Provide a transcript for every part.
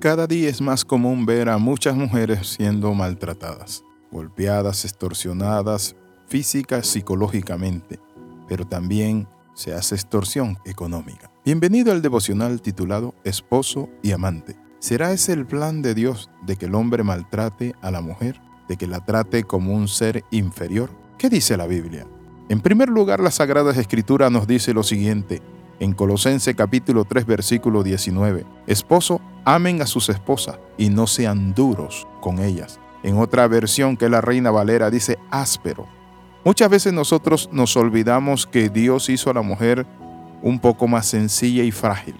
Cada día es más común ver a muchas mujeres siendo maltratadas, golpeadas, extorsionadas, física, psicológicamente, pero también se hace extorsión económica. Bienvenido al devocional titulado Esposo y Amante. ¿Será ese el plan de Dios de que el hombre maltrate a la mujer, de que la trate como un ser inferior? ¿Qué dice la Biblia? En primer lugar, la Sagrada Escritura nos dice lo siguiente, en Colosense capítulo 3 versículo 19, Esposo, amen a sus esposas y no sean duros con ellas. En otra versión que la Reina Valera dice áspero. Muchas veces nosotros nos olvidamos que Dios hizo a la mujer un poco más sencilla y frágil.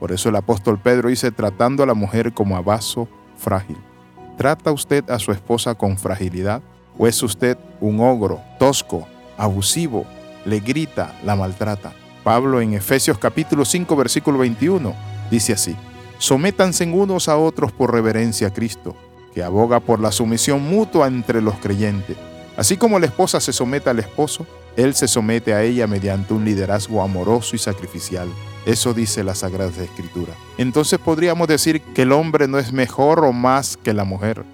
Por eso el apóstol Pedro dice tratando a la mujer como a vaso frágil. ¿Trata usted a su esposa con fragilidad? ¿O es usted un ogro, tosco, abusivo, le grita, la maltrata? Pablo en Efesios capítulo 5 versículo 21 dice así, sométanse unos a otros por reverencia a Cristo, que aboga por la sumisión mutua entre los creyentes Así como la esposa se somete al esposo, él se somete a ella mediante un liderazgo amoroso y sacrificial. Eso dice la Sagrada Escritura. Entonces podríamos decir que el hombre no es mejor o más que la mujer.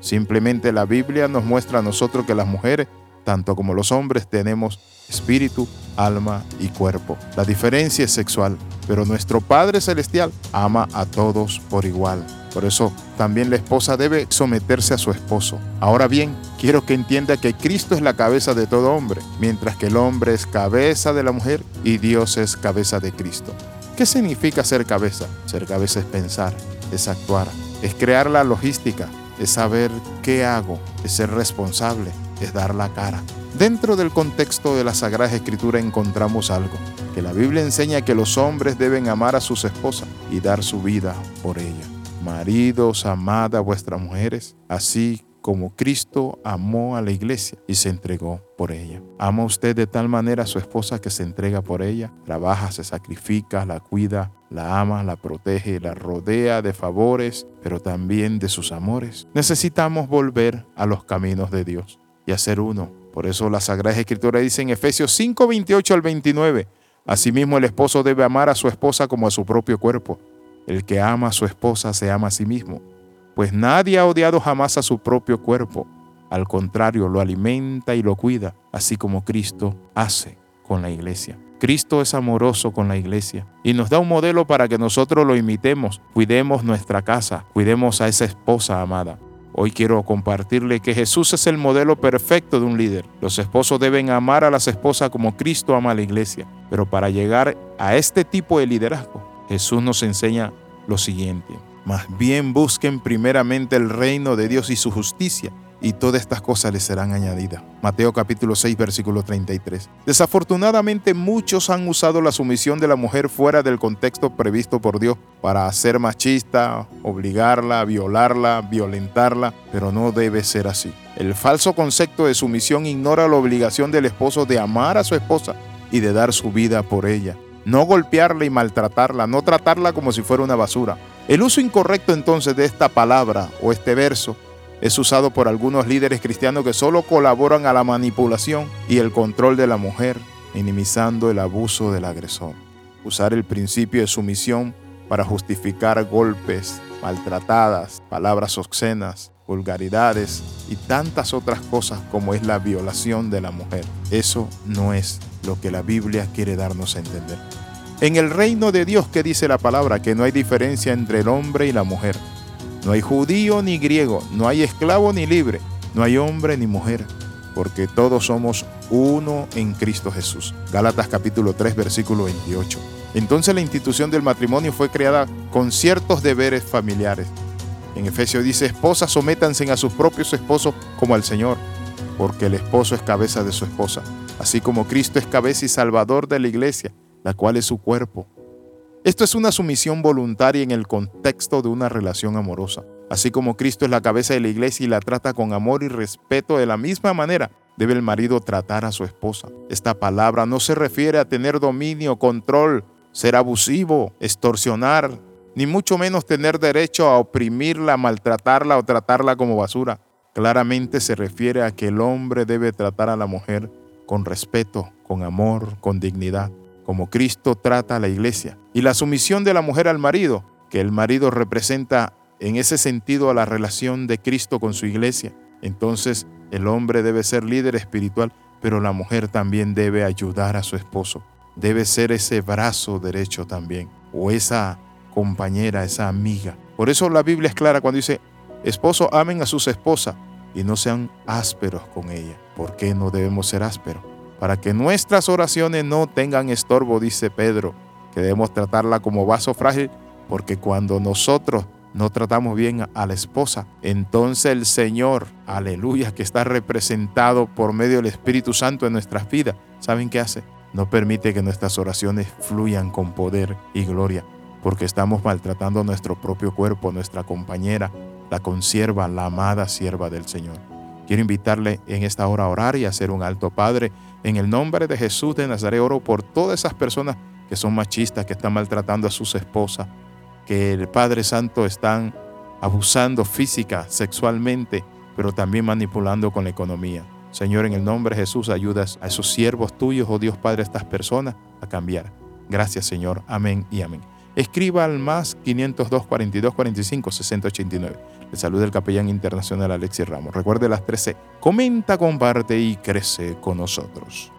Simplemente la Biblia nos muestra a nosotros que las mujeres, tanto como los hombres, tenemos espíritu, alma y cuerpo. La diferencia es sexual, pero nuestro Padre Celestial ama a todos por igual. Por eso también la esposa debe someterse a su esposo. Ahora bien, quiero que entienda que Cristo es la cabeza de todo hombre, mientras que el hombre es cabeza de la mujer y Dios es cabeza de Cristo. ¿Qué significa ser cabeza? Ser cabeza es pensar, es actuar, es crear la logística, es saber qué hago, es ser responsable, dar la cara. Dentro del contexto de la Sagrada Escritura encontramos algo, que la Biblia enseña que los hombres deben amar a sus esposas y dar su vida por ellas. Maridos, amad a vuestras mujeres, así como Cristo amó a la iglesia y se entregó por ella. ¿Ama usted de tal manera a su esposa que se entrega por ella? Trabaja, se sacrifica, la cuida, la ama, la protege, la rodea de favores, pero también de sus amores. Necesitamos volver a los caminos de Dios y hacer uno. Por eso la Sagrada Escritura dice en Efesios 5, 28 al 29, Asimismo el esposo debe amar a su esposa como a su propio cuerpo. El que ama a su esposa se ama a sí mismo, pues nadie ha odiado jamás a su propio cuerpo. Al contrario, lo alimenta y lo cuida, así como Cristo hace con la iglesia. Cristo es amoroso con la iglesia y nos da un modelo para que nosotros lo imitemos, cuidemos nuestra casa, cuidemos a esa esposa amada. Hoy quiero compartirle que Jesús es el modelo perfecto de un líder. Los esposos deben amar a las esposas como Cristo ama a la iglesia. Pero para llegar a este tipo de liderazgo, Jesús nos enseña lo siguiente. Más bien busquen primeramente el reino de Dios y su justicia, y todas estas cosas les serán añadidas. Mateo capítulo 6 versículo 33. Desafortunadamente muchos han usado la sumisión de la mujer fuera del contexto previsto por Dios para hacer machista, obligarla, violarla, violentarla, pero no debe ser así. El falso concepto de sumisión ignora la obligación del esposo de amar a su esposa y de dar su vida por ella no golpearla y maltratarla, no tratarla como si fuera una basura. El uso incorrecto entonces de esta palabra o este verso es usado por algunos líderes cristianos que solo colaboran a la manipulación y el control de la mujer, minimizando el abuso del agresor. Usar el principio de sumisión para justificar golpes, maltratadas, palabras obscenas, vulgaridades y tantas otras cosas como es la violación de la mujer. Eso no es lo que la Biblia quiere darnos a entender. En el reino de Dios que dice la palabra que no hay diferencia entre el hombre y la mujer. No hay judío ni griego, no hay esclavo ni libre, no hay hombre ni mujer, porque todos somos uno en Cristo Jesús. Gálatas capítulo 3 versículo 28. Entonces la institución del matrimonio fue creada con ciertos deberes familiares. En Efesios dice, esposas sométanse a sus propios esposos como al Señor, porque el esposo es cabeza de su esposa, así como Cristo es cabeza y salvador de la iglesia, la cual es su cuerpo. Esto es una sumisión voluntaria en el contexto de una relación amorosa. Así como Cristo es la cabeza de la iglesia y la trata con amor y respeto de la misma manera, debe el marido tratar a su esposa. Esta palabra no se refiere a tener dominio, control, ser abusivo, extorsionar, ni mucho menos tener derecho a oprimirla, maltratarla o tratarla como basura. Claramente se refiere a que el hombre debe tratar a la mujer con respeto, con amor, con dignidad, como Cristo trata a la iglesia. Y la sumisión de la mujer al marido, que el marido representa en ese sentido a la relación de Cristo con su iglesia. Entonces el hombre debe ser líder espiritual, pero la mujer también debe ayudar a su esposo. Debe ser ese brazo derecho también, o esa compañera, esa amiga. Por eso la Biblia es clara cuando dice, esposo amen a sus esposas y no sean ásperos con ella. ¿Por qué no debemos ser ásperos? Para que nuestras oraciones no tengan estorbo, dice Pedro, que debemos tratarla como vaso frágil, porque cuando nosotros no tratamos bien a la esposa, entonces el Señor, aleluya, que está representado por medio del Espíritu Santo en nuestras vidas, ¿saben qué hace? No permite que nuestras oraciones fluyan con poder y gloria, porque estamos maltratando nuestro propio cuerpo, nuestra compañera, la consierva, la amada sierva del Señor. Quiero invitarle en esta hora a orar y a hacer un alto Padre. En el nombre de Jesús de Nazaret oro por todas esas personas que son machistas, que están maltratando a sus esposas, que el Padre Santo están abusando física, sexualmente, pero también manipulando con la economía. Señor, en el nombre de Jesús, ayudas a esos siervos tuyos, oh Dios Padre, a estas personas a cambiar. Gracias, Señor. Amén y amén. Escriba al más 502 42 45 689. Le saluda el capellán internacional Alexis Ramos. Recuerde las 13. Comenta, comparte y crece con nosotros.